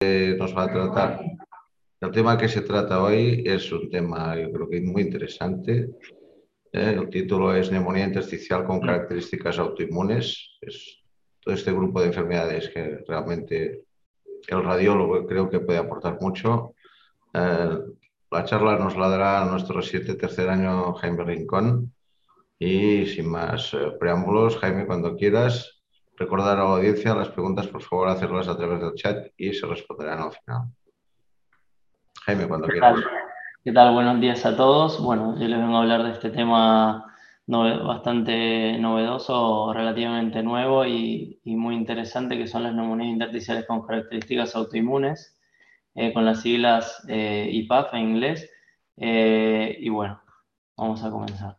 nos va a tratar. El tema que se trata hoy es un tema, yo creo que muy interesante. ¿eh? El título es Neumonía intersticial con características autoinmunes. Es todo este grupo de enfermedades que realmente el radiólogo creo que puede aportar mucho. Eh, la charla nos la dará nuestro siete tercer año Jaime Rincón. Y sin más eh, preámbulos, Jaime, cuando quieras, recordar a la audiencia las preguntas, por favor, hacerlas a través del chat y se responderán al final. Jaime, cuando quieras. ¿Qué tal? Buenos días a todos. Bueno, yo les vengo a hablar de este tema bastante novedoso, relativamente nuevo y, muy interesante, que son las neumonías intersticiales con características autoinmunes, eh, con las siglas eh, IPAF en inglés. Eh, y bueno, vamos a comenzar.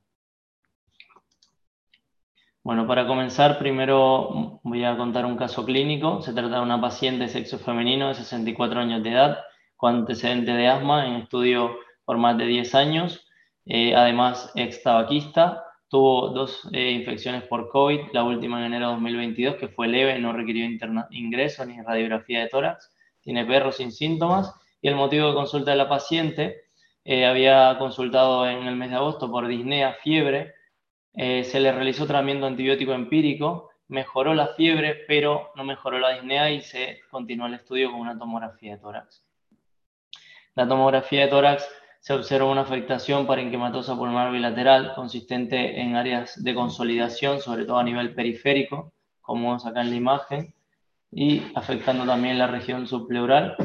Bueno, para comenzar, primero voy a contar un caso clínico. Se trata de una paciente de sexo femenino de 64 años de edad con antecedente de asma en estudio por más de 10 años, eh, además ex tabaquista, tuvo dos eh, infecciones por COVID, la última en enero de 2022 que fue leve, no requirió ingreso ni radiografía de tórax, tiene perro sin síntomas y el motivo de consulta de la paciente eh, había consultado en el mes de agosto por disnea, fiebre, se le realizó tratamiento antibiótico empírico, mejoró la fiebre, pero no mejoró la disnea y se continuó el estudio con una tomografía de tórax. La tomografía de tórax se observa una afectación parenquimatosa pulmonar bilateral consistente en áreas de consolidación, sobre todo a nivel periférico, como vemos acá en la imagen, y afectando también la región subpleural,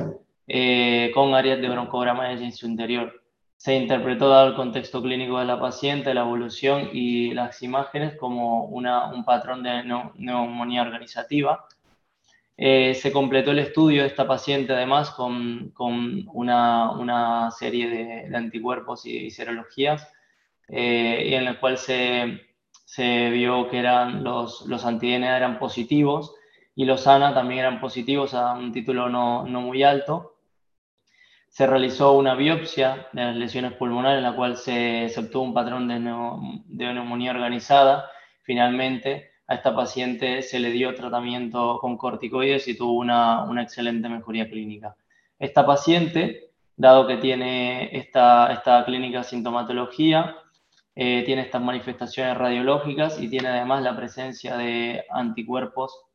eh, con áreas de broncograma en su interior. Se interpretó, dado el contexto clínico de la paciente, la evolución y las imágenes, como un patrón de neumonía organizativa, eh, se completó el estudio de esta paciente además con, con una, una, serie de, anticuerpos y, serologías, eh, y en la cual se, se, vio que eran los, los anti-DNA eran positivos y los ANA también eran positivos a un título no, no muy alto. Se realizó una biopsia de las lesiones pulmonares en la cual se, obtuvo un patrón de, neumonía organizada. Finalmente, a esta paciente se le dio tratamiento con corticoides y tuvo una, excelente mejoría clínica. Esta paciente, dado que tiene esta, clínica sintomatología, eh, tiene estas manifestaciones radiológicas y tiene además la presencia de anticuerpos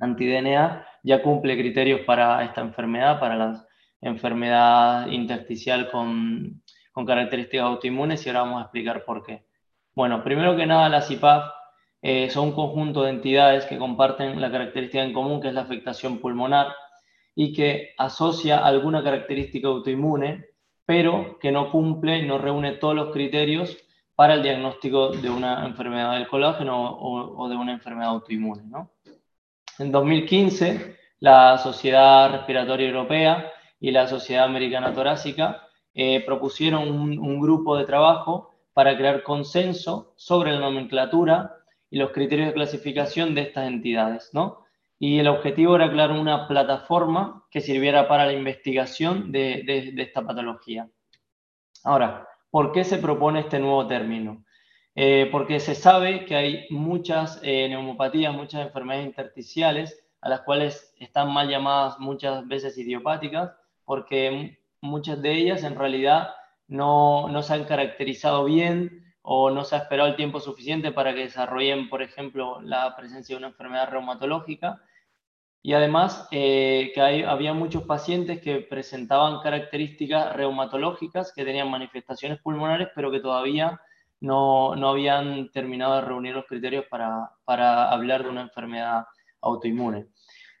anti-DNA, ya cumple criterios para esta enfermedad, para la enfermedad intersticial con, características autoinmunes y ahora vamos a explicar por qué. Bueno, primero que nada, la CIPAF eh, son un conjunto de entidades que comparten la característica en común, que es la afectación pulmonar, y que asocia alguna característica autoinmune, pero que no cumple, no reúne todos los criterios para el diagnóstico de una enfermedad del colágeno o, de una enfermedad autoinmune. En 2015, la Sociedad Respiratoria Europea y la Sociedad Americana Torácica eh, propusieron un, un grupo de trabajo para crear consenso sobre la nomenclatura y los criterios de clasificación de estas entidades, ¿no? Y el objetivo era crear una plataforma que sirviera para la investigación de, de, esta patología. Ahora, ¿por qué se propone este nuevo término? Eh, porque se sabe que hay muchas eh, neumopatías, muchas enfermedades intersticiales, a las cuales están mal llamadas muchas veces idiopáticas, porque muchas de ellas en realidad no, no se han caracterizado bien, o no se ha esperado el tiempo suficiente para que desarrollen, por ejemplo, la presencia de una enfermedad reumatológica. Y además eh, que había muchos pacientes que presentaban características reumatológicas, que tenían manifestaciones pulmonares, pero que todavía no, no habían terminado de reunir los criterios para, para hablar de una enfermedad autoinmune.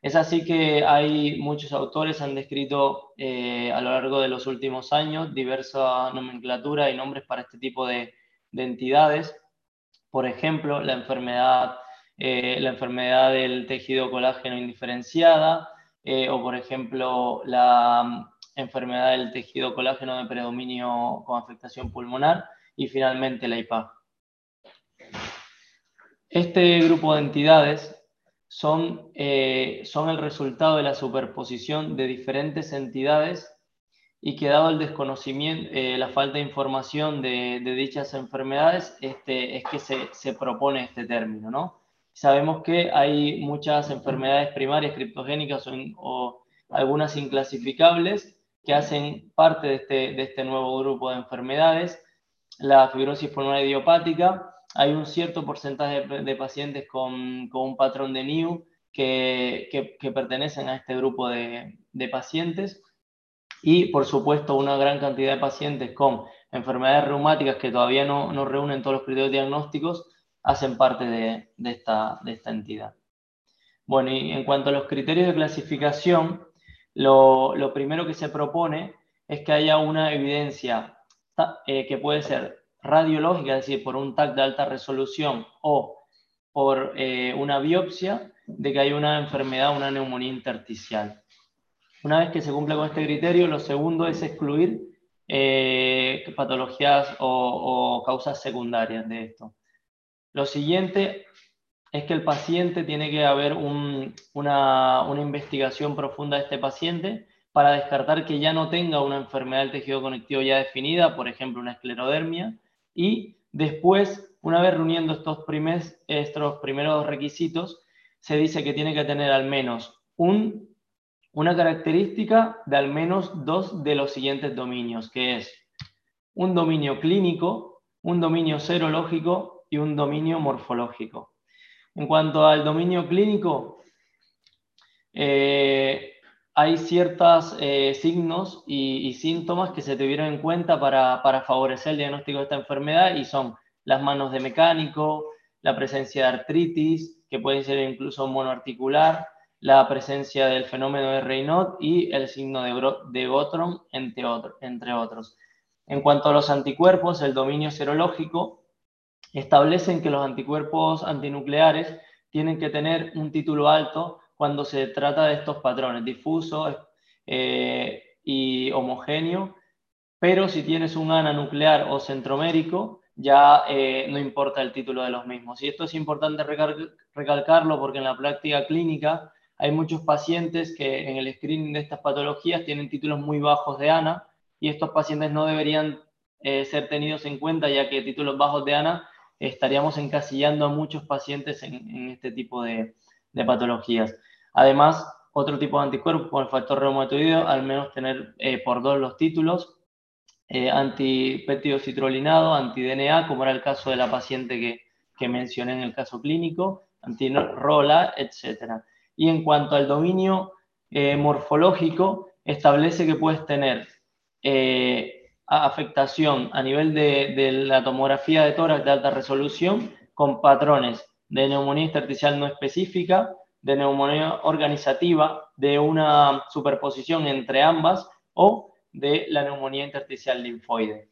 Es así que hay muchos autores han descrito eh, a lo largo de los últimos años diversa nomenclatura y nombres para este tipo de, de entidades, por ejemplo, la enfermedad, eh, la enfermedad del tejido colágeno indiferenciada, eh, o por ejemplo, la mm, enfermedad del tejido colágeno de predominio con afectación pulmonar, y finalmente la IPA. Este grupo de entidades son, eh, son el resultado de la superposición de diferentes entidades y que dado el desconocimiento, eh, la falta de información de, dichas enfermedades, este, es que se, se, propone este término, ¿no? Sabemos que hay muchas enfermedades primarias criptogénicas o, algunas inclasificables que hacen parte de este, de este nuevo grupo de enfermedades. La fibrosis pulmonar idiopática, hay un cierto porcentaje de, pacientes con, con, un patrón de NIU que, que, pertenecen a este grupo de, de, pacientes y, por supuesto, una gran cantidad de pacientes con enfermedades reumáticas que todavía no, no reúnen todos los criterios diagnósticos hacen parte de, de, esta, de esta entidad. Bueno, y en cuanto a los criterios de clasificación, lo, lo primero que se propone es que haya una evidencia eh, que puede ser radiológica, es decir, por un TAC de alta resolución o por eh, una biopsia de que hay una enfermedad, una neumonía intersticial. Una vez que se cumple con este criterio, lo segundo es excluir eh, patologías o, causas secundarias de esto. Lo siguiente es que el paciente tiene que haber una, una investigación profunda de este paciente para descartar que ya no tenga una enfermedad del tejido conectivo ya definida, por ejemplo, una esclerodermia, y después, una vez reuniendo estos, estos primeros requisitos, se dice que tiene que tener al menos un, una característica de al menos dos de los siguientes dominios, que es un dominio clínico, un dominio serológico y un dominio morfológico. En cuanto al dominio clínico, eh, hay ciertos eh, signos y, síntomas que se tuvieron en cuenta para, favorecer el diagnóstico de esta enfermedad y son las manos de mecánico, la presencia de artritis, que puede ser incluso monoarticular, la presencia del fenómeno de Raynaud y el signo de, de entre otros. En cuanto a los anticuerpos, el dominio serológico establecen que los anticuerpos antinucleares tienen que tener un título alto cuando se trata de estos patrones, difuso eh, y homogéneo, pero si tienes un ANA nuclear o centromérico, ya eh, no importa el título de los mismos. Y esto es importante recalcarlo porque en la práctica clínica hay muchos pacientes que en el screening de estas patologías tienen títulos muy bajos de ANA y estos pacientes no deberían eh, ser tenidos en cuenta ya que títulos bajos de ANA estaríamos encasillando a muchos pacientes en, este tipo de patologías. Además, otro tipo de anticuerpos con el factor reumatoideo, al menos tener eh, por dos los títulos, eh, antipéptido citrolinado, anti-DNA, como era el caso de la paciente que, que mencioné en el caso clínico, anti-ROLA, etc. Y en cuanto al dominio eh, morfológico, establece que puedes tener eh, afectación a nivel de, de, la tomografía de tórax de alta resolución con patrones de neumonía intersticial no específica, de neumonía organizativa, de una superposición entre ambas o de la neumonía intersticial linfoide.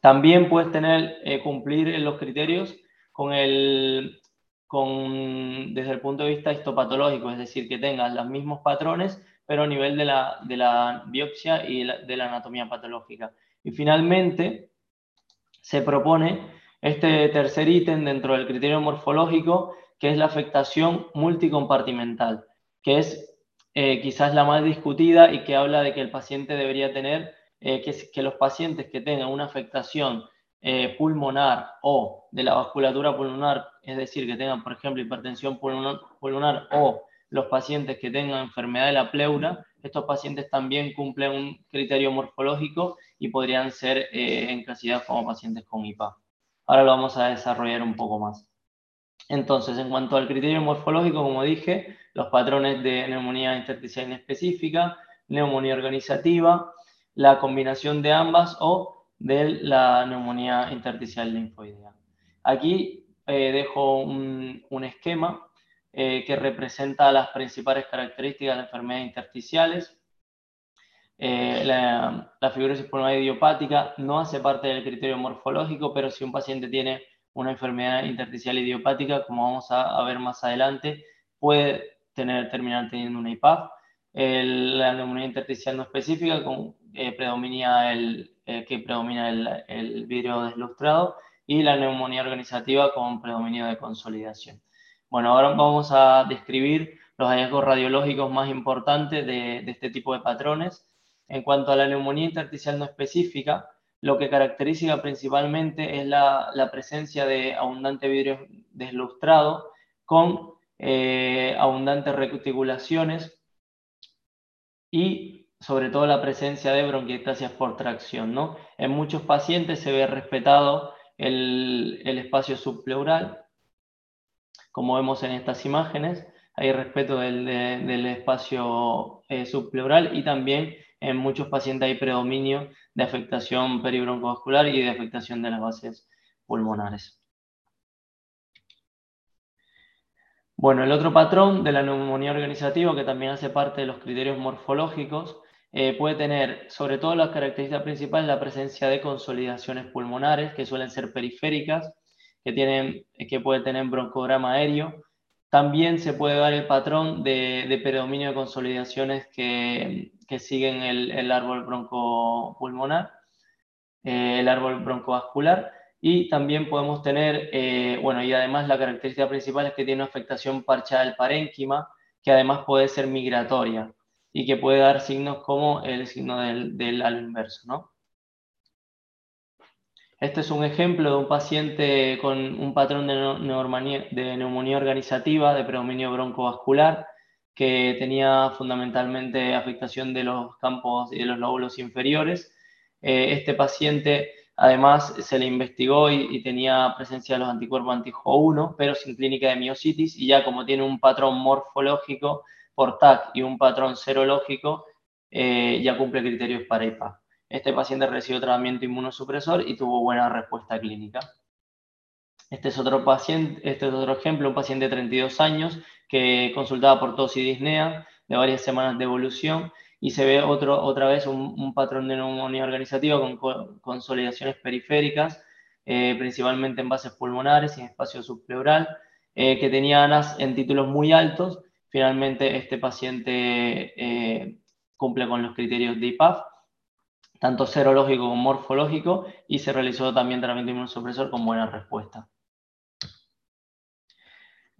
También puedes tener, eh, cumplir los criterios con el, con, desde el punto de vista histopatológico, es decir, que tengas los mismos patrones, pero a nivel de la, de la biopsia y de la anatomía patológica. Y finalmente, se propone este tercer ítem dentro del criterio morfológico, que es la afectación multicompartimental, que es eh, quizás la más discutida y que habla de que el paciente debería tener, eh, que, los pacientes que tengan una afectación eh, pulmonar o de la vasculatura pulmonar, es decir, que tengan, por ejemplo, hipertensión pulmonar, pulmonar o los pacientes que tengan enfermedad de la pleura, estos pacientes también cumplen un criterio morfológico y podrían ser encasillados como pacientes con IPA. Ahora lo vamos a desarrollar un poco más. Entonces, en cuanto al criterio morfológico, como dije, los patrones de neumonía intersticial inespecífica, neumonía organizativa, la combinación de ambas o de la neumonía intersticial linfoidea. Aquí eh, dejo un, esquema eh, que representa las principales características de enfermedades intersticiales. Eh, la, la fibrosis pulmonar idiopática no hace parte del criterio morfológico, pero si un paciente tiene una enfermedad intersticial idiopática, como vamos a, ver más adelante, puede tener, terminar teniendo una IPAF. la neumonía intersticial no específica, con, eh, el, eh, que predomina el, el, vidrio deslustrado, y la neumonía organizativa con predominio de consolidación. Bueno, ahora vamos a describir los hallazgos radiológicos más importantes de este tipo de patrones. En cuanto a la neumonía intersticial no específica, lo que caracteriza principalmente es la, presencia de abundante vidrio deslustrado con eh, abundantes reticulaciones y sobre todo la presencia de bronquiectasias por tracción. ¿no? En muchos pacientes se ve respetado el, espacio subpleural, como vemos en estas imágenes, hay respeto del, espacio eh, subpleural y también en muchos pacientes hay predominio de afectación peribroncovascular y de afectación de las bases pulmonares. Bueno, el otro patrón de la neumonía organizativa, que también hace parte de los criterios morfológicos, eh, puede tener, sobre todo las características principales, la presencia de consolidaciones pulmonares, que suelen ser periféricas, que, tienen, que puede tener broncograma aéreo. También se puede dar el patrón de, predominio de consolidaciones que, siguen el, árbol broncopulmonar, eh, el árbol broncovascular. Y también podemos tener, eh, bueno, y además la característica principal es que tiene una afectación parcial del parénquima, que además puede ser migratoria y que puede dar signos como el signo del, del inverso, ¿no? Este es un ejemplo de un paciente con un patrón de, neumonía, de neumonía organizativa, de predominio broncovascular, que tenía fundamentalmente afectación de los campos y de los lóbulos inferiores. Eh, este paciente Además, se le investigó y, tenía presencia de los anticuerpos anti-Jo1, pero sin clínica de miocitis, y ya como tiene un patrón morfológico por TAC y un patrón serológico, eh, ya cumple criterios para IPA. Este paciente recibió tratamiento inmunosupresor y tuvo buena respuesta clínica. Este es otro paciente, este es otro ejemplo, un paciente de 32 años que consultaba por tos y disnea de varias semanas de evolución y se ve otro, otra vez un, patrón de neumonía organizativa con consolidaciones periféricas, eh, principalmente en bases pulmonares y en espacio subpleural, eh, que tenía ANAS en títulos muy altos. Finalmente, este paciente eh, cumple con los criterios de IPAF, tanto serológico como morfológico, y se realizó también tratamiento inmunosupresor con buena respuesta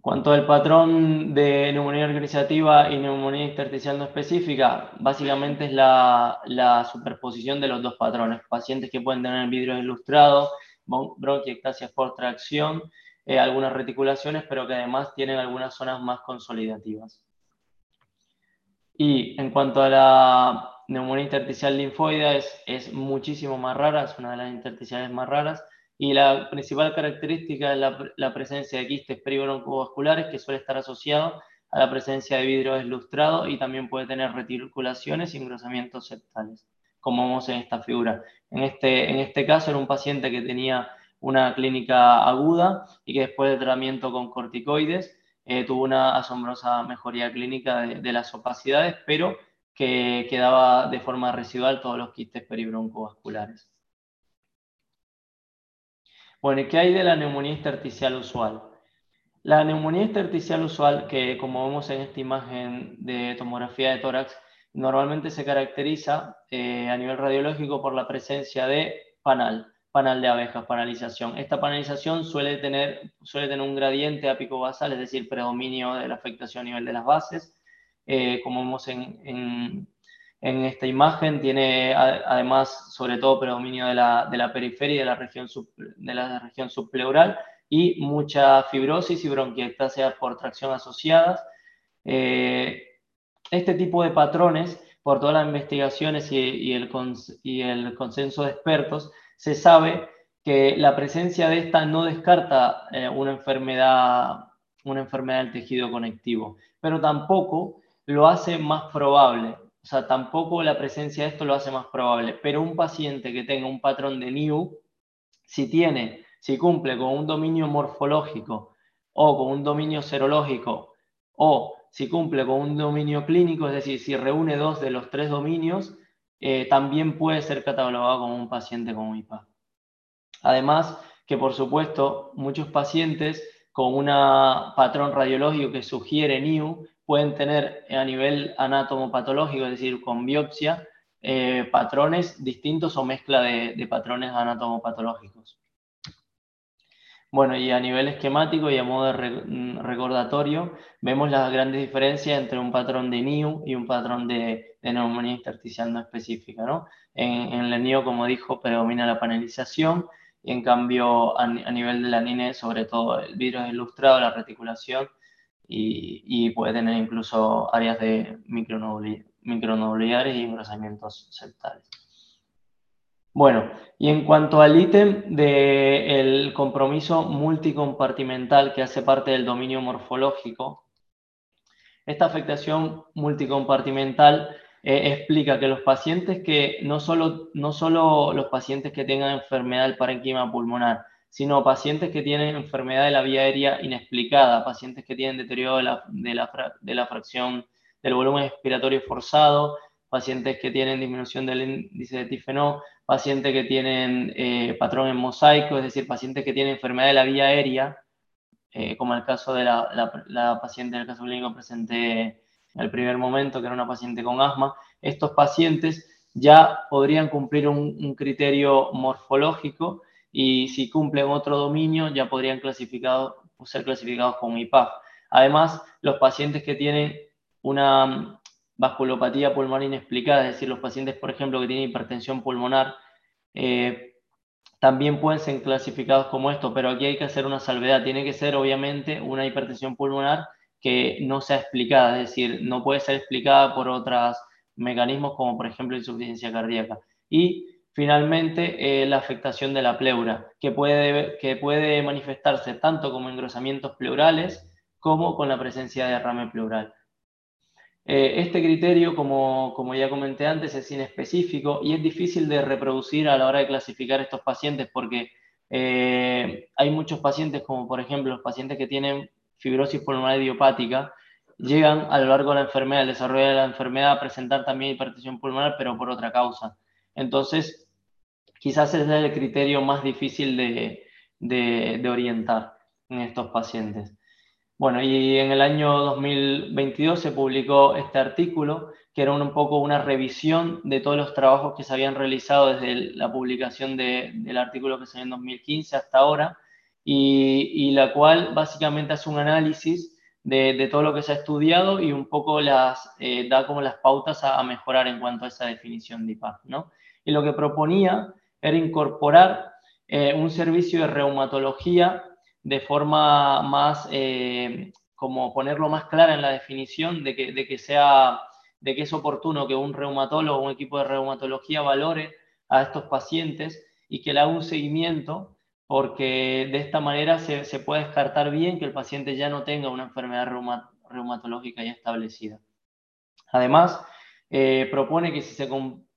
cuanto al patrón de neumonía organizativa y neumonía intersticial no específica, básicamente es la, superposición de los dos patrones. Pacientes que pueden tener vidrio ilustrado, bronquiectasias por tracción, eh, algunas reticulaciones, pero que además tienen algunas zonas más consolidativas. Y en cuanto a la neumonía intersticial linfoide, es, es muchísimo más rara, es una de las intersticiales más raras y la principal característica es la, presencia de quistes peribroncovasculares que suele estar asociado a la presencia de vidrio deslustrado y también puede tener reticulaciones y engrosamientos septales, como vemos en esta figura. En este, en este caso era un paciente que tenía una clínica aguda y que después de tratamiento con corticoides eh, tuvo una asombrosa mejoría clínica de, de, las opacidades, pero que quedaba de forma residual todos los quistes peribroncovasculares. Bueno, ¿y qué hay de la neumonía intersticial usual? La neumonía intersticial usual, que como vemos en esta imagen de tomografía de tórax, normalmente se caracteriza eh, a nivel radiológico por la presencia de panal, panal de abejas, panalización. Esta panalización suele tener, suele tener un gradiente ápico-basal, es decir, predominio de la afectación a nivel de las bases, eh, como vemos en, en esta imagen tiene además sobre todo predominio de la, de la periferia y de la región, de la región subpleural y mucha fibrosis y bronquiectasia por tracción asociadas. Eh, este tipo de patrones, por todas las investigaciones y, el, y el consenso de expertos, se sabe que la presencia de esta no descarta eh, una, enfermedad, una enfermedad del tejido conectivo, pero tampoco lo hace más probable. O sea, tampoco la presencia de esto lo hace más probable. Pero un paciente que tenga un patrón de NIU, si tiene, si cumple con un dominio morfológico o con un dominio serológico o si cumple con un dominio clínico, es decir, si reúne dos de los tres dominios, eh, también puede ser catalogado como un paciente con IPA. Además, que por supuesto, muchos pacientes con un patrón radiológico que sugiere NIU pueden tener a nivel anatomopatológico, es decir, con biopsia, eh, patrones distintos o mezcla de, patrones anatomopatológicos. Bueno, y a nivel esquemático y a modo de mm, recordatorio, vemos las grandes diferencias entre un patrón de NIU y un patrón de, neumonía intersticial no específica. En, en el NIU, como dijo, predomina la panelización, y en cambio a, nivel de la NINE, sobre todo el virus ilustrado, la reticulación y, puede tener incluso áreas de micronucleares y engrosamientos septales. Bueno, y en cuanto al ítem del compromiso multicompartimental que hace parte del dominio morfológico, esta afectación multicompartimental eh, explica que los pacientes que, no solo, no solo los pacientes que tengan enfermedad del parénquima pulmonar, sino pacientes que tienen enfermedad de la vía aérea inexplicada, pacientes que tienen deterioro de la, de la, de la fracción del volumen respiratorio forzado, pacientes que tienen disminución del índice de tifenó, pacientes que tienen eh, patrón en mosaico, es decir, pacientes que tienen enfermedad de la vía aérea, eh, como el caso de la, la, paciente del caso clínico presenté en el primer momento, que era una paciente con asma, estos pacientes ya podrían cumplir un, criterio morfológico y si cumplen otro dominio ya podrían ser clasificados con IPAF. Además, los pacientes que tienen una vasculopatía pulmonar inexplicada, es decir, los pacientes, por ejemplo, que tienen hipertensión pulmonar, eh, también pueden ser clasificados como esto, pero aquí hay que hacer una salvedad. Tiene que ser, obviamente, una hipertensión pulmonar que no sea explicada, es decir, no puede ser explicada por otros mecanismos como, por ejemplo, insuficiencia cardíaca. Y finalmente, eh, la afectación de la pleura, que puede, que puede manifestarse tanto como engrosamientos pleurales como con la presencia de derrame pleural. Eh, este criterio, como, como, ya comenté antes, es inespecífico y es difícil de reproducir a la hora de clasificar estos pacientes porque eh, hay muchos pacientes, como por ejemplo los pacientes que tienen fibrosis pulmonar idiopática, llegan a lo largo de la enfermedad, el desarrollo de la enfermedad, a presentar también hipertensión pulmonar, pero por otra causa. Entonces, quizás es el criterio más difícil de, de, de orientar en estos pacientes. Bueno, y en el año 2022 se publicó este artículo, que era un, poco una revisión de todos los trabajos que se habían realizado desde la publicación del artículo que salió en 2015 hasta ahora, y, la cual básicamente hace un análisis de, todo lo que se ha estudiado y un poco las, eh, da como las pautas a, mejorar en cuanto a esa definición de IPAC, ¿no? Y lo que proponía era incorporar eh, un servicio de reumatología de forma más, eh, como ponerlo más clara en la definición de que, sea, de que es oportuno que un reumatólogo, un equipo de reumatología valore a estos pacientes y que le haga un seguimiento, porque de esta manera se, se puede descartar bien que el paciente ya no tenga una enfermedad reumatológica ya establecida. Además, eh, propone que si se,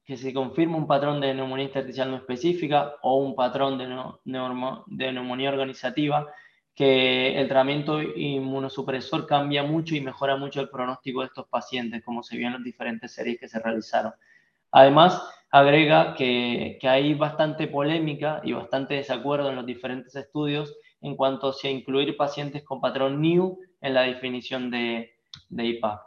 que se confirma un patrón de neumonía intersticial no específica o un patrón de, neumonía organizativa, que el tratamiento inmunosupresor cambia mucho y mejora mucho el pronóstico de estos pacientes, como se vio en las diferentes series que se realizaron. Además, agrega que, hay bastante polémica y bastante desacuerdo en los diferentes estudios en cuanto a si incluir pacientes con patrón NIU en la definición de, de IPA.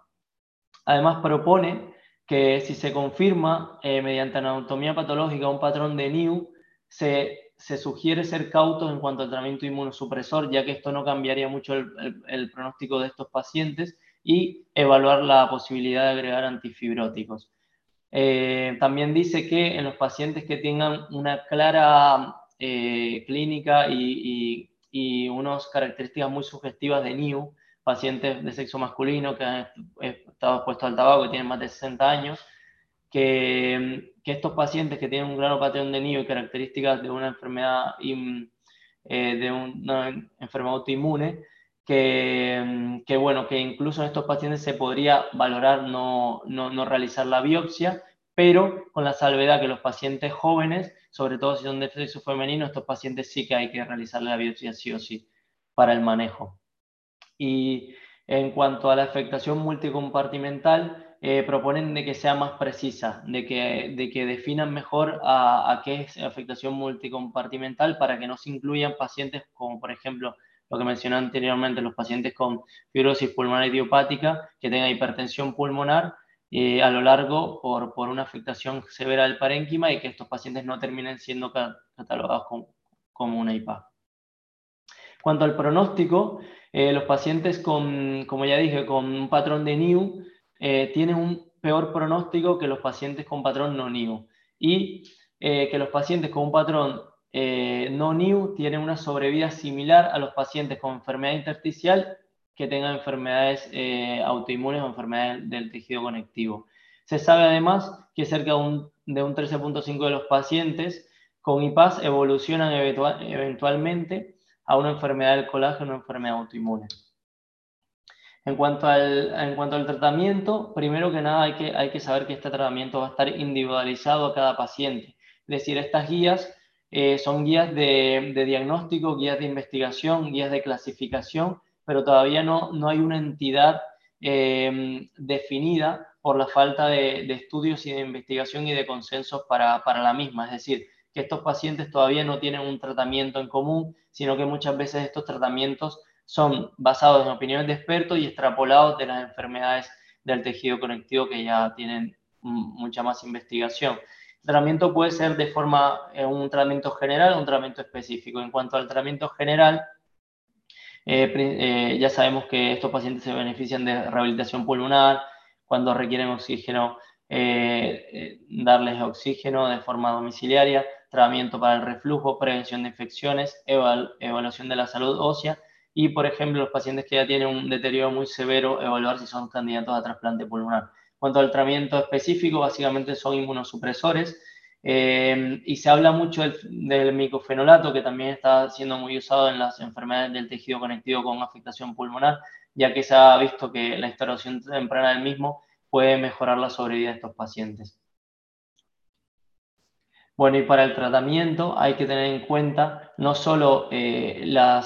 Además, propone que si se confirma eh, mediante anatomía patológica un patrón de NIU, se, se, sugiere ser cautos en cuanto al tratamiento inmunosupresor, ya que esto no cambiaría mucho el, el, pronóstico de estos pacientes, y evaluar la posibilidad de agregar antifibróticos. Eh, también dice que en los pacientes que tengan una clara eh, clínica y, y, y unas características muy sugestivas de NIU, pacientes de sexo masculino que han estado expuestos al tabaco, que tienen más de 60 años, que, que estos pacientes que tienen un grano patrón de niño y características de una enfermedad, eh, de una enfermedad autoinmune, que, que, bueno, que incluso en estos pacientes se podría valorar no, no, no realizar la biopsia, pero con la salvedad que los pacientes jóvenes, sobre todo si son de sexo femenino, estos pacientes sí que hay que realizar la biopsia sí o sí para el manejo. Y en cuanto a la afectación multicompartimental, eh, proponen de que sea más precisa, de que, de que definan mejor a, qué es afectación multicompartimental para que no se incluyan pacientes como, por ejemplo, lo que mencioné anteriormente, los pacientes con fibrosis pulmonar idiopática, que tengan hipertensión pulmonar eh, a lo largo por, por, una afectación severa del parénquima y que estos pacientes no terminen siendo catalogados como, como una IPA. Cuanto al pronóstico, eh, los pacientes con, como ya dije, con un patrón de NIU eh, tienen un peor pronóstico que los pacientes con patrón no NIU. Y eh, que los pacientes con un patrón no NIU tienen una sobrevida similar a los pacientes con enfermedad intersticial que tengan enfermedades autoinmunes o enfermedades del tejido conectivo. Se sabe además que cerca de un, de un 13.5 de los pacientes con IPAS evolucionan eventualmente a una enfermedad del colágeno o enfermedad autoinmune. En cuanto, al, en cuanto al tratamiento, primero que nada hay que, hay que saber que este tratamiento va a estar individualizado a cada paciente. Es decir, estas guías eh, son guías de, diagnóstico, guías de investigación, guías de clasificación, pero todavía no, no hay una entidad eh, definida por la falta de, de, estudios y de investigación y de consensos para, para la misma. Es decir, que estos pacientes todavía no tienen un tratamiento en común, sino que muchas veces estos tratamientos son basados en opiniones de expertos y extrapolados de las enfermedades del tejido conectivo que ya tienen mucha más investigación. El tratamiento puede ser de forma, eh, un tratamiento general o un tratamiento específico. En cuanto al tratamiento general, eh, eh, ya sabemos que estos pacientes se benefician de rehabilitación pulmonar, cuando requieren oxígeno, darles oxígeno de forma domiciliaria, tratamiento para el reflujo, prevención de infecciones, evaluación de la salud ósea y, por ejemplo, los pacientes que ya tienen un deterioro muy severo, evaluar si son candidatos a trasplante pulmonar. En cuanto al tratamiento específico, básicamente son inmunosupresores eh, y se habla mucho del, del, micofenolato, que también está siendo muy usado en las enfermedades del tejido conectivo con afectación pulmonar, ya que se ha visto que la instalación temprana del mismo puede mejorar la sobrevida de estos pacientes. Bueno, y para el tratamiento hay que tener en cuenta no solo eh, mm, la,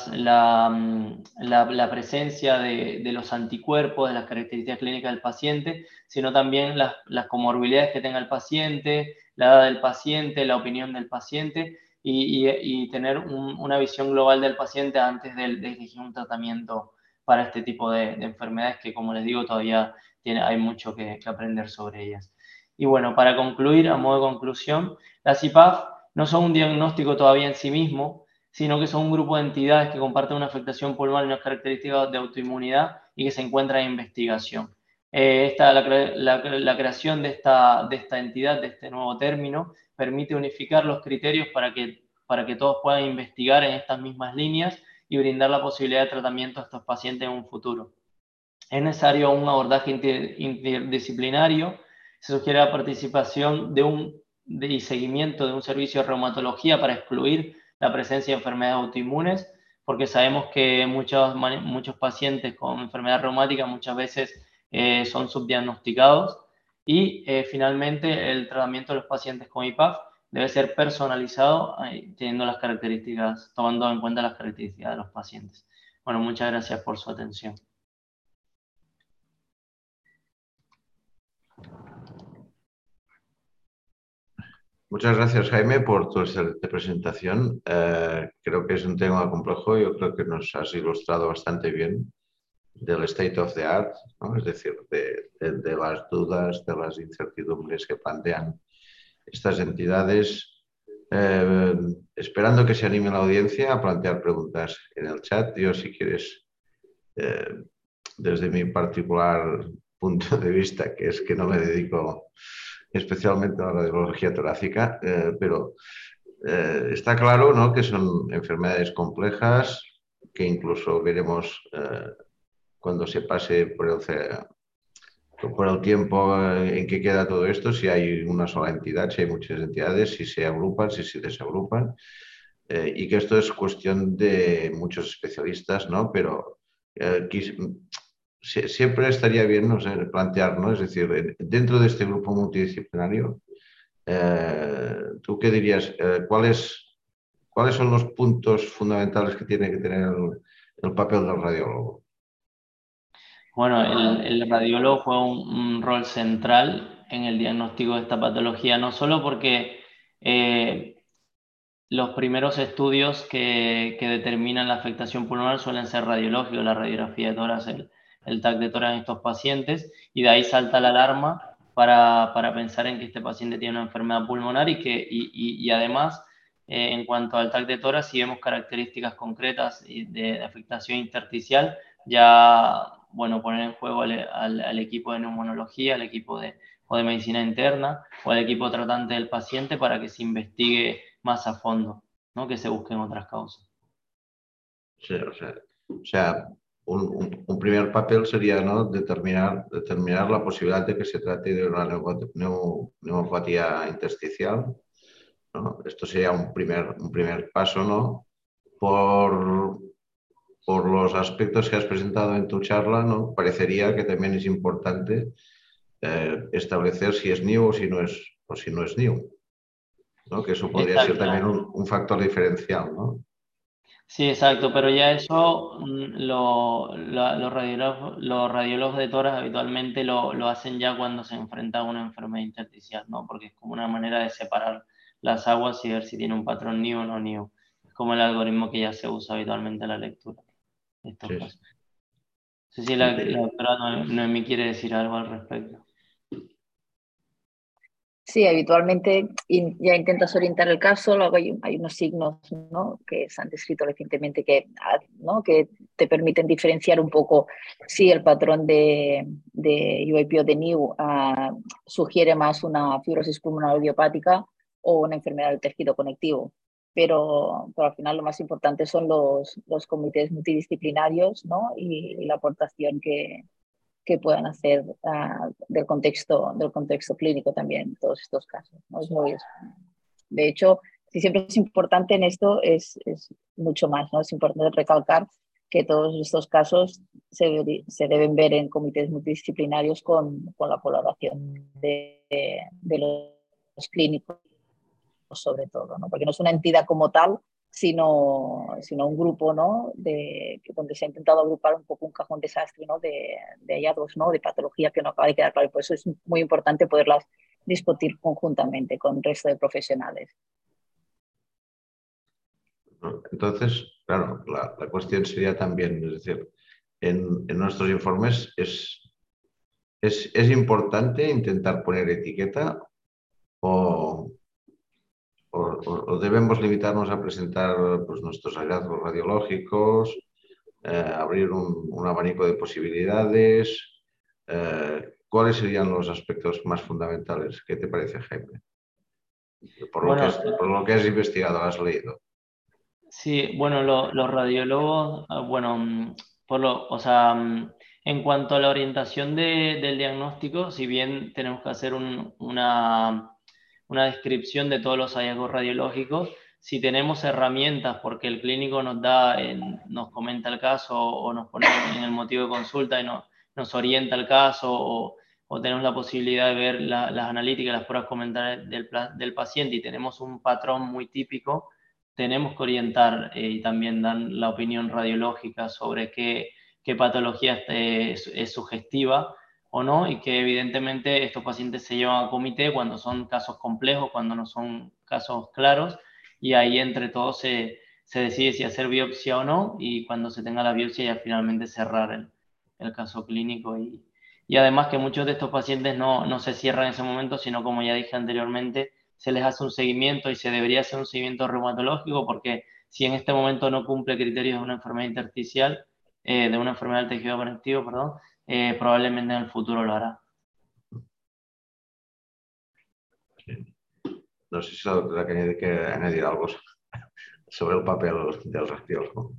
la, presencia de, de, los anticuerpos, de las características clínicas del paciente, sino también las, las, comorbilidades que tenga el paciente, la edad del paciente, la opinión del paciente y, y, tener un, una visión global del paciente antes de, elegir un tratamiento para este tipo de, de enfermedades que, como les digo, todavía tiene, hay mucho que aprender sobre ellas. Y bueno, para concluir, a modo de conclusión, las IPAF no son un diagnóstico todavía en sí mismo, sino que son un grupo de entidades que comparten una afectación pulmonar y unas características de autoinmunidad y que se encuentran en investigación. Eh, esta, la, la, creación de esta, de esta entidad, de este nuevo término, permite unificar los criterios para que, para que todos puedan investigar en estas mismas líneas y brindar la posibilidad de tratamiento a estos pacientes en un futuro. Es necesario un abordaje interdisciplinario se sugiere la participación de un, de, y seguimiento de un servicio de reumatología para excluir la presencia de enfermedades autoinmunes, porque sabemos que muchos, muchos pacientes con enfermedad reumática muchas veces eh, son subdiagnosticados. Y eh, finalmente, el tratamiento de los pacientes con IPAF debe ser personalizado eh, teniendo las características, tomando en cuenta las características de los pacientes. Bueno, muchas gracias por su atención. Muchas gracias, Jaime, por tu excelente presentación. Eh, creo que es un tema complejo. Yo creo que nos has ilustrado bastante bien del state of the art, es decir, de, de, de, las dudas, de las incertidumbres que plantean estas entidades. Eh, esperando que se anime la audiencia a plantear preguntas en el chat. Yo, si quieres, eh, desde mi particular punto de vista, que es que no me dedico especialmente a la radiología torácica, eh, pero eh, está claro ¿no? que son enfermedades complejas que incluso veremos eh, cuando se pase por el, por el tiempo en que queda todo esto, si hay una sola entidad, si hay muchas entidades, si se agrupan, si se desagrupan, y que esto es cuestión de muchos especialistas, ¿no? pero siempre estaría bien no plantear, ¿no? es decir, dentro de este grupo multidisciplinario, eh, ¿tú qué dirías? Eh, ¿cuáles, ¿Cuáles son los puntos fundamentales que tiene que tener el, el papel del radiólogo? Bueno, el, el radiólogo juega un, un, rol central en el diagnóstico de esta patología, no solo porque eh, los primeros estudios que, que, determinan la afectación pulmonar suelen ser radiológicos, la radiografía de tórax, el, el TAC de tórax en estos pacientes y de ahí salta la alarma para, para pensar en que este paciente tiene una enfermedad pulmonar y que y, y, además eh, en cuanto al TAC de tórax si vemos características concretas de, afectación intersticial ya bueno poner en juego al, al, equipo de neumonología, al equipo de, o de medicina interna o al equipo tratante del paciente para que se investigue más a fondo, ¿no? que se busquen otras causas. Sí, o sea un, primer papel sería ¿no? determinar, determinar la posibilidad de que se trate de una neumopatía intersticial. ¿no? Esto sería un primer, un primer paso, ¿no? Por, por los aspectos que has presentado en tu charla, ¿no? parecería que también es importante eh, establecer si es new o si no es, o si no es new. ¿no? Que eso podría ser también un, un factor diferencial. ¿no? Sí, exacto, pero ya eso mm, lo, los, radiólogos, los radiólogos de toras habitualmente lo, lo, hacen ya cuando se enfrenta a una enfermedad intersticial, ¿no? Porque es como una manera de separar las aguas y ver si tiene un patrón NIO o no NIO. Es como el algoritmo que ya se usa habitualmente en la lectura. Estos sí. No sé si la, la doctora Noemí quiere decir algo al respecto. Sí, habitualmente ya intentas orientar el caso, luego hay, unos signos ¿no? que se han descrito recientemente que, ah, ¿no? que te permiten diferenciar un poco si el patrón de, de UIP de NIU uh, sugiere más una fibrosis pulmonar idiopática o una enfermedad del tejido conectivo. Pero, pero, al final lo más importante son los, los comités multidisciplinarios ¿no? y la aportación que, que puedan hacer uh, del, contexto, del contexto clínico también en todos estos casos. ¿no? Es muy, de hecho, si siempre es importante en esto, es, es mucho más. ¿no? Es importante recalcar que todos estos casos se, se deben ver en comités multidisciplinarios con, con la colaboración de, de, los clínicos, sobre todo, ¿no? porque no es una entidad como tal, sino, sino un grupo ¿no? de, donde se ha intentado agrupar un poco un cajón desastre ¿no? de, de hallazgos, ¿no? de patología que no acaba de quedar claro. Por eso es muy importante poderlas discutir conjuntamente con el resto de profesionales. Entonces, claro, la, la cuestión sería también, es decir, en, en nuestros informes es, es, es importante intentar poner etiqueta o, o, debemos limitarnos a presentar pues, nuestros hallazgos radiológicos, eh, abrir un, un, abanico de posibilidades. Eh, ¿Cuáles serían los aspectos más fundamentales? ¿Qué te parece, Jaime? Por, bueno, lo, que has, por lo que has investigado, has leído. Sí, bueno, lo, los radiólogos, ah, bueno, por lo, o sea, en cuanto a la orientación de, del diagnóstico, si bien tenemos que hacer un, una una descripción de todos los hallazgos radiológicos. Si tenemos herramientas, porque el clínico nos da, nos comenta el caso o nos pone en el motivo de consulta y nos orienta el caso o, tenemos la posibilidad de ver las analíticas, las pruebas comentarias del, del, paciente y tenemos un patrón muy típico, tenemos que orientar eh, y también dar la opinión radiológica sobre qué, qué patología es, es sugestiva o no, y que evidentemente estos pacientes se llevan a comité cuando son casos complejos, cuando no son casos claros, y ahí entre todos se, se decide si hacer biopsia o no, y cuando se tenga la biopsia ya finalmente cerrar el, el caso clínico. Y, y, además que muchos de estos pacientes no, no se cierran en ese momento, sino como ya dije anteriormente, se les hace un seguimiento y se debería hacer un seguimiento reumatológico porque si en este momento no cumple criterios de una enfermedad intersticial, eh, de una enfermedad del tejido conectivo, perdón, eh, probablemente en el futuro lo hará. No sé si la doctora quiere añadir algo sobre el papel del radiólogo.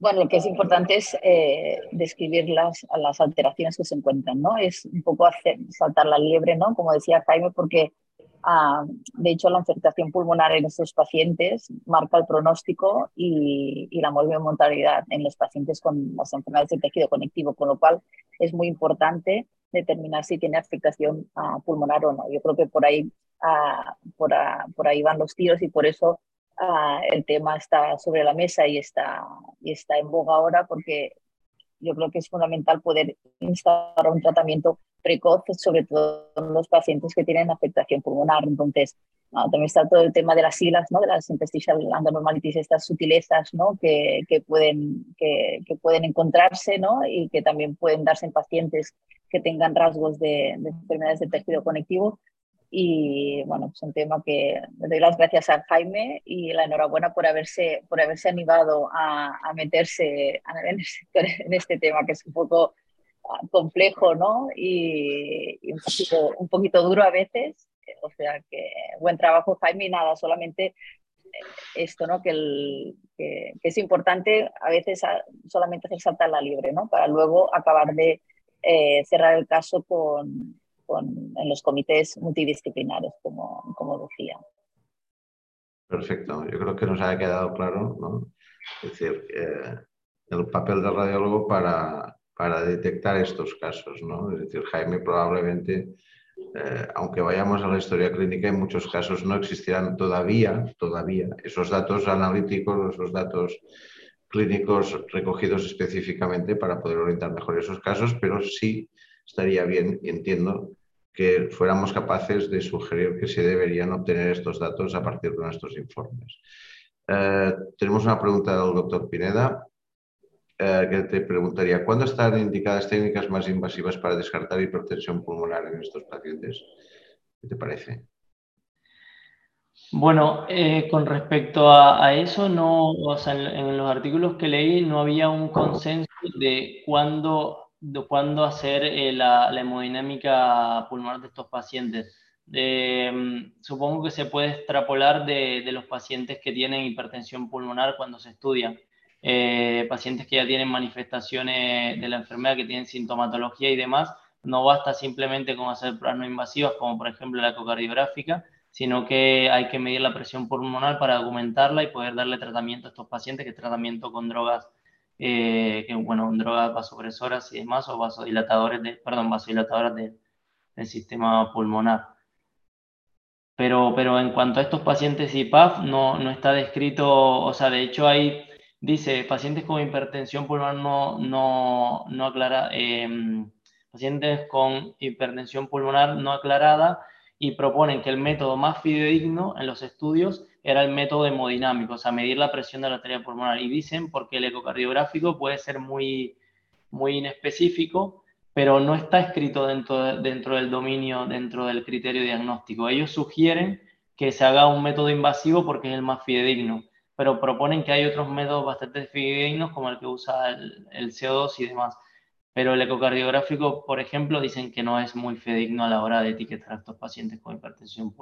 Bueno, lo que es importante es eh, describir las, las alteraciones que se encuentran, ¿no? Es un poco hacer saltar la liebre, ¿no? Como decía Jaime, porque Ah, de hecho, la infectación pulmonar en estos pacientes marca el pronóstico y, y la mortalidad en los pacientes con las enfermedades del tejido conectivo, con lo cual es muy importante determinar si tiene afectación uh, pulmonar o no. Yo creo que por ahí, por, por, ahí van los tiros y por eso el tema está sobre la mesa y está, y está en boga ahora porque yo creo que es fundamental poder instaurar un tratamiento precoz, sobre todo en los pacientes que tienen afectación pulmonar. Entonces, también está todo el tema de las siglas, ¿no? de las interstitial anormalitis, estas sutilezas ¿no? que, que pueden, que, que, pueden encontrarse ¿no? y que también pueden darse en pacientes que tengan rasgos de, de enfermedades del tejido conectivo. Y bueno, es un tema que le doy las gracias a Jaime y la enhorabuena por haberse, por haberse animado a, a meterse en este, tema, que es un poco complejo, ¿no? Y, y un, poquito, un, poquito, duro a veces. O sea que buen trabajo, Jaime, y nada, solamente esto, ¿no? Que, el, que, es importante a veces solamente hacer saltar la libre, ¿no? Para luego acabar de eh, cerrar el caso con, en los comités multidisciplinarios, como, decía. Perfecto, yo creo que nos ha quedado claro, ¿no? Es decir, eh, el papel del radiólogo para, para detectar estos casos, ¿no? Es decir, Jaime probablemente eh, aunque vayamos a la historia clínica, en muchos casos no existirán todavía, todavía esos datos analíticos, esos datos clínicos recogidos específicamente para poder orientar mejor esos casos, pero sí estaría bien, entiendo, que fuéramos capaces de sugerir que se deberían obtener estos datos a partir de nuestros informes. Eh, tenemos una pregunta del doctor Pineda. Eh, que te preguntaría, ¿cuándo están indicadas técnicas más invasivas para descartar hipertensión pulmonar en estos pacientes? ¿Qué te parece? Bueno, eh, con respecto a, eso, no, o sea, en, los artículos que leí no había un consenso de cuándo, de cuándo hacer eh, la, hemodinámica pulmonar de estos pacientes. Mm, supongo que se puede extrapolar de, de los pacientes que tienen hipertensión pulmonar cuando se estudian. Eh, pacientes que ya tienen manifestaciones de la enfermedad, que tienen sintomatología y demás, no basta simplemente con hacer pruebas no invasivas, como por ejemplo la ecocardiográfica, sino que hay que medir la presión pulmonar para documentarla y poder darle tratamiento a estos pacientes, que es tratamiento con drogas, eh, que, bueno, drogas vasopresoras y demás, o vasodilatadores, de, perdón, vasodilatadoras del sistema pulmonar. Pero, pero en cuanto a estos pacientes IPAF, no, no está descrito, o sea, de hecho hay Dice, pacientes con hipertensión pulmonar no, no, no aclara, em, pacientes con hipertensión pulmonar no aclarada y proponen que el método más fidedigno en los estudios era el método hemodinámico, o sea, medir la presión de la arteria pulmonar. Y dicen porque el ecocardiográfico puede ser muy, muy inespecífico, pero no está escrito dentro, dentro del dominio, dentro del criterio diagnóstico. Ellos sugieren que se haga un método invasivo porque es el más fidedigno pero proponen que hay otros métodos bastante fidedignos como el que usa el, CO2 y demás. Pero el ecocardiográfico, por ejemplo, dicen que no es muy fidedigno a la hora de etiquetar a estos pacientes con hipertensión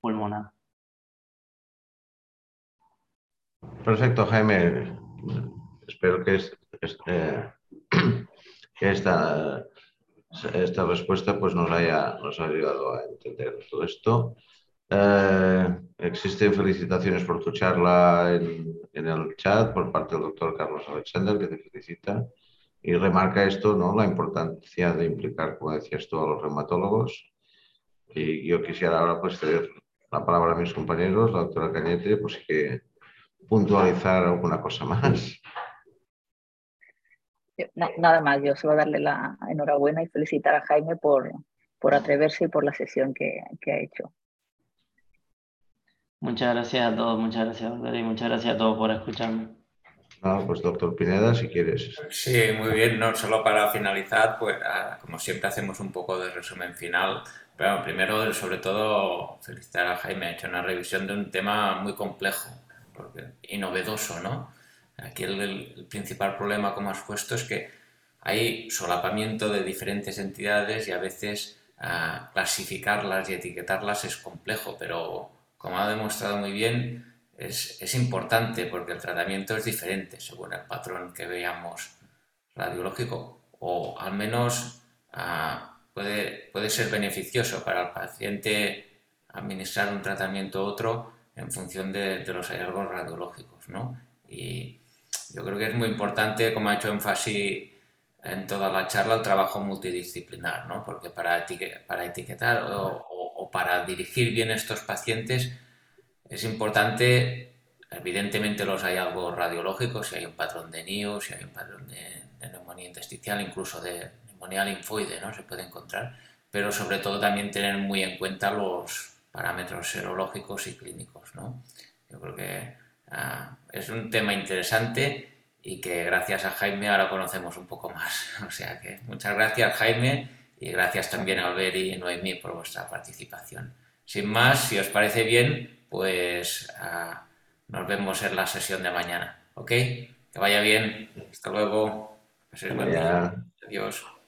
pulmonar. Perfecto, Jaime. Espero que, eh, esta, esta respuesta pues, nos, haya, nos haya ayudado a entender todo esto. Eh, existen felicitaciones por tu charla en, el chat por parte del doctor Carlos Alexander, que te felicita. Y remarca esto, ¿no? La importancia de implicar, como decías tú, a los reumatólogos. Y yo quisiera ahora pues ceder la palabra a mis compañeros, la doctora Cañete, pues que puntualizar alguna cosa más. Nada más, yo solo darle la enhorabuena y felicitar a Jaime por, por atreverse y por la sesión que, que ha hecho. Muchas gracias a todos, muchas gracias, doctor, y muchas gracias a todos por escucharme. Ah, pues doctor Pineda, si quieres. Sí, muy bien. No solo para finalizar, pues ah, como siempre hacemos un poco de resumen final. Pero primero, sobre todo, felicitar a Jaime. Ha hecho una revisión de un tema muy complejo y novedoso, ¿no? Aquí el, principal problema, como has puesto, es que hay solapamiento de diferentes entidades y a veces ah, clasificarlas y etiquetarlas es complejo, pero como ha demostrado muy bien, es, importante porque el tratamiento es diferente según el patrón que veamos radiológico o al menos ah, puede, puede ser beneficioso para el paciente administrar un tratamiento u otro en función de, los hallazgos radiológicos. ¿no? Y yo creo que es muy importante, como ha hecho énfasis en toda la charla, el trabajo multidisciplinar, ¿no? porque para, para etiquetar o, para dirigir bien estos pacientes es importante, evidentemente los hay algo radiológicos, si hay un patrón de NIO, si hay un patrón de, neumonía intersticial, incluso de neumonía linfoide, ¿no? Se puede encontrar, pero sobre todo también tener muy en cuenta los parámetros serológicos y clínicos, ¿no? Yo creo que ah, es un tema interesante y que gracias a Jaime ahora conocemos un poco más. O sea que muchas gracias Jaime y gracias también a Albert y Noemí por vuestra participación. Sin más, si os parece bien, pues ah, nos vemos en la sesión de mañana. ¿Ok? Que vaya bien. Hasta luego. Adiós.